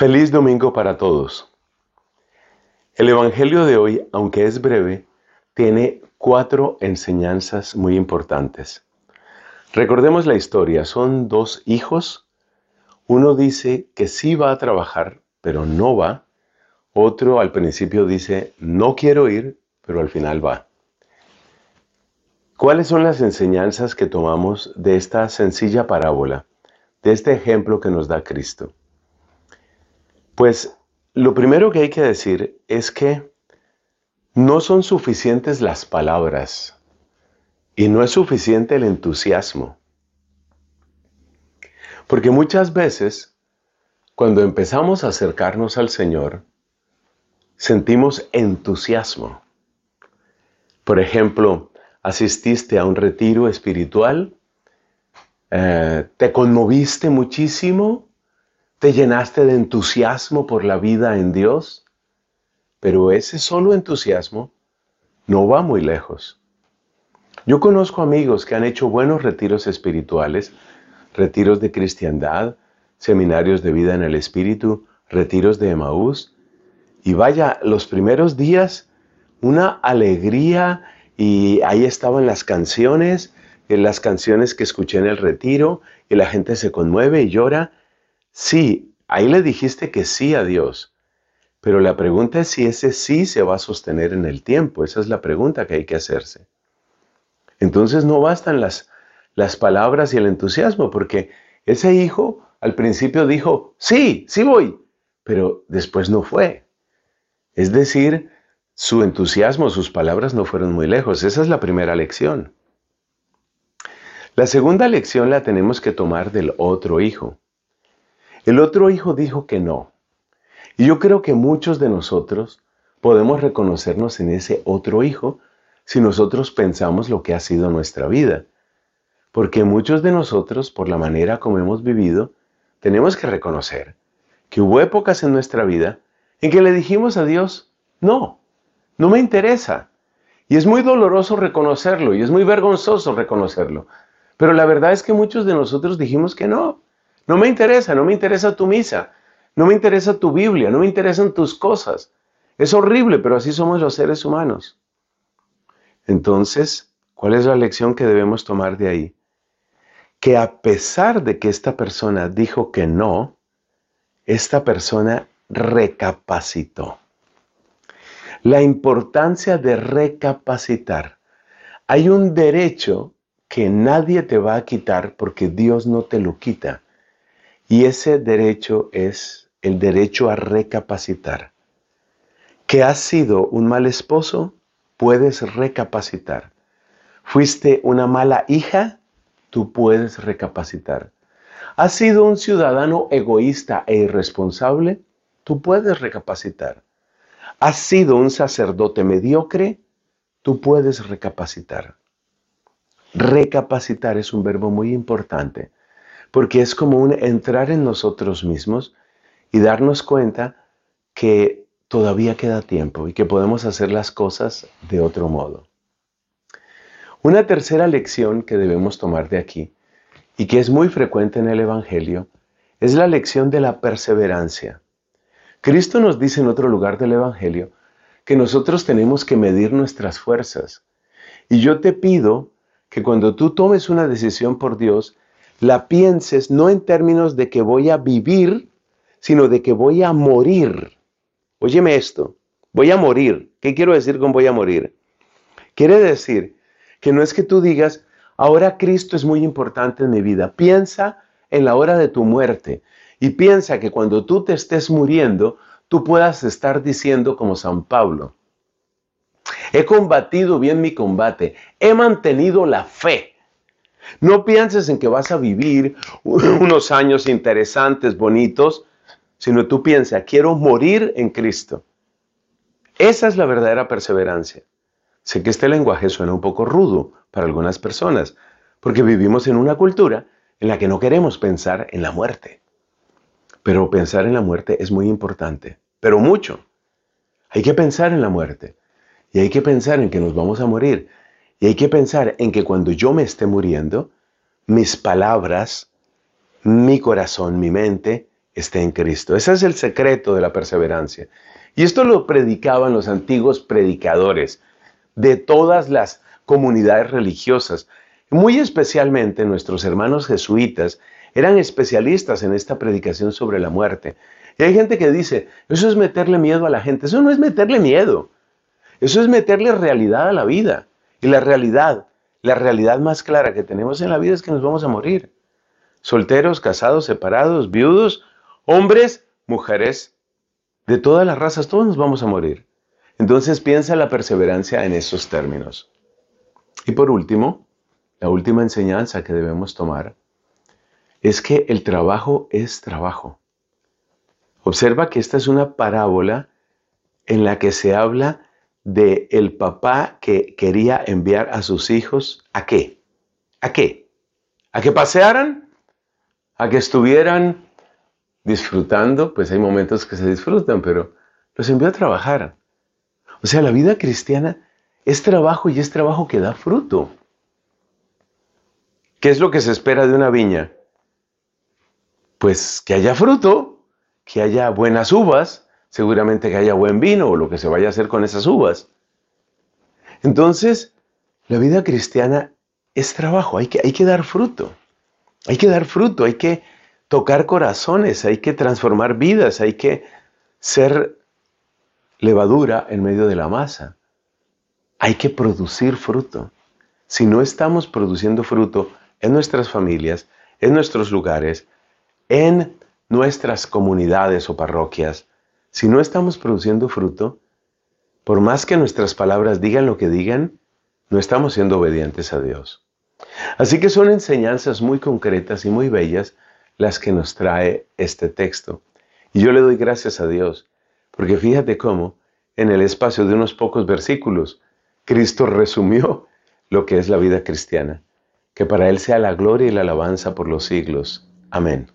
Feliz domingo para todos. El Evangelio de hoy, aunque es breve, tiene cuatro enseñanzas muy importantes. Recordemos la historia, son dos hijos. Uno dice que sí va a trabajar, pero no va. Otro al principio dice, no quiero ir, pero al final va. ¿Cuáles son las enseñanzas que tomamos de esta sencilla parábola, de este ejemplo que nos da Cristo? Pues lo primero que hay que decir es que no son suficientes las palabras y no es suficiente el entusiasmo. Porque muchas veces, cuando empezamos a acercarnos al Señor, sentimos entusiasmo. Por ejemplo, asististe a un retiro espiritual, eh, te conmoviste muchísimo ¿Te llenaste de entusiasmo por la vida en Dios? Pero ese solo entusiasmo no va muy lejos. Yo conozco amigos que han hecho buenos retiros espirituales, retiros de cristiandad, seminarios de vida en el Espíritu, retiros de Emaús, y vaya, los primeros días, una alegría, y ahí estaban las canciones, las canciones que escuché en el retiro, y la gente se conmueve y llora, Sí, ahí le dijiste que sí a Dios. Pero la pregunta es si ese sí se va a sostener en el tiempo. Esa es la pregunta que hay que hacerse. Entonces no bastan las, las palabras y el entusiasmo, porque ese hijo al principio dijo, sí, sí voy, pero después no fue. Es decir, su entusiasmo, sus palabras no fueron muy lejos. Esa es la primera lección. La segunda lección la tenemos que tomar del otro hijo. El otro hijo dijo que no. Y yo creo que muchos de nosotros podemos reconocernos en ese otro hijo si nosotros pensamos lo que ha sido nuestra vida. Porque muchos de nosotros, por la manera como hemos vivido, tenemos que reconocer que hubo épocas en nuestra vida en que le dijimos a Dios, no, no me interesa. Y es muy doloroso reconocerlo y es muy vergonzoso reconocerlo. Pero la verdad es que muchos de nosotros dijimos que no. No me interesa, no me interesa tu misa, no me interesa tu Biblia, no me interesan tus cosas. Es horrible, pero así somos los seres humanos. Entonces, ¿cuál es la lección que debemos tomar de ahí? Que a pesar de que esta persona dijo que no, esta persona recapacitó. La importancia de recapacitar. Hay un derecho que nadie te va a quitar porque Dios no te lo quita. Y ese derecho es el derecho a recapacitar. Que has sido un mal esposo, puedes recapacitar. Fuiste una mala hija, tú puedes recapacitar. Has sido un ciudadano egoísta e irresponsable, tú puedes recapacitar. Has sido un sacerdote mediocre, tú puedes recapacitar. Recapacitar es un verbo muy importante porque es como entrar en nosotros mismos y darnos cuenta que todavía queda tiempo y que podemos hacer las cosas de otro modo. Una tercera lección que debemos tomar de aquí y que es muy frecuente en el Evangelio es la lección de la perseverancia. Cristo nos dice en otro lugar del Evangelio que nosotros tenemos que medir nuestras fuerzas. Y yo te pido que cuando tú tomes una decisión por Dios, la pienses no en términos de que voy a vivir, sino de que voy a morir. Óyeme esto, voy a morir. ¿Qué quiero decir con voy a morir? Quiere decir que no es que tú digas, ahora Cristo es muy importante en mi vida. Piensa en la hora de tu muerte y piensa que cuando tú te estés muriendo, tú puedas estar diciendo como San Pablo, he combatido bien mi combate, he mantenido la fe. No pienses en que vas a vivir unos años interesantes, bonitos, sino tú piensa, quiero morir en Cristo. Esa es la verdadera perseverancia. Sé que este lenguaje suena un poco rudo para algunas personas, porque vivimos en una cultura en la que no queremos pensar en la muerte. Pero pensar en la muerte es muy importante, pero mucho. Hay que pensar en la muerte y hay que pensar en que nos vamos a morir y hay que pensar en que cuando yo me esté muriendo, mis palabras, mi corazón, mi mente esté en Cristo. Ese es el secreto de la perseverancia. Y esto lo predicaban los antiguos predicadores de todas las comunidades religiosas. Muy especialmente nuestros hermanos jesuitas eran especialistas en esta predicación sobre la muerte. Y hay gente que dice, eso es meterle miedo a la gente. Eso no es meterle miedo. Eso es meterle realidad a la vida. Y la realidad, la realidad más clara que tenemos en la vida es que nos vamos a morir. Solteros, casados, separados, viudos, hombres, mujeres, de todas las razas, todos nos vamos a morir. Entonces piensa la perseverancia en esos términos. Y por último, la última enseñanza que debemos tomar es que el trabajo es trabajo. Observa que esta es una parábola en la que se habla de el papá que quería enviar a sus hijos a qué? ¿A qué? ¿A que pasearan? ¿A que estuvieran disfrutando? Pues hay momentos que se disfrutan, pero los envió a trabajar. O sea, la vida cristiana es trabajo y es trabajo que da fruto. ¿Qué es lo que se espera de una viña? Pues que haya fruto, que haya buenas uvas, seguramente que haya buen vino o lo que se vaya a hacer con esas uvas. Entonces, la vida cristiana es trabajo, hay que, hay que dar fruto. Hay que dar fruto, hay que tocar corazones, hay que transformar vidas, hay que ser levadura en medio de la masa. Hay que producir fruto. Si no estamos produciendo fruto en nuestras familias, en nuestros lugares, en nuestras comunidades o parroquias, si no estamos produciendo fruto, por más que nuestras palabras digan lo que digan, no estamos siendo obedientes a Dios. Así que son enseñanzas muy concretas y muy bellas las que nos trae este texto. Y yo le doy gracias a Dios, porque fíjate cómo, en el espacio de unos pocos versículos, Cristo resumió lo que es la vida cristiana. Que para Él sea la gloria y la alabanza por los siglos. Amén.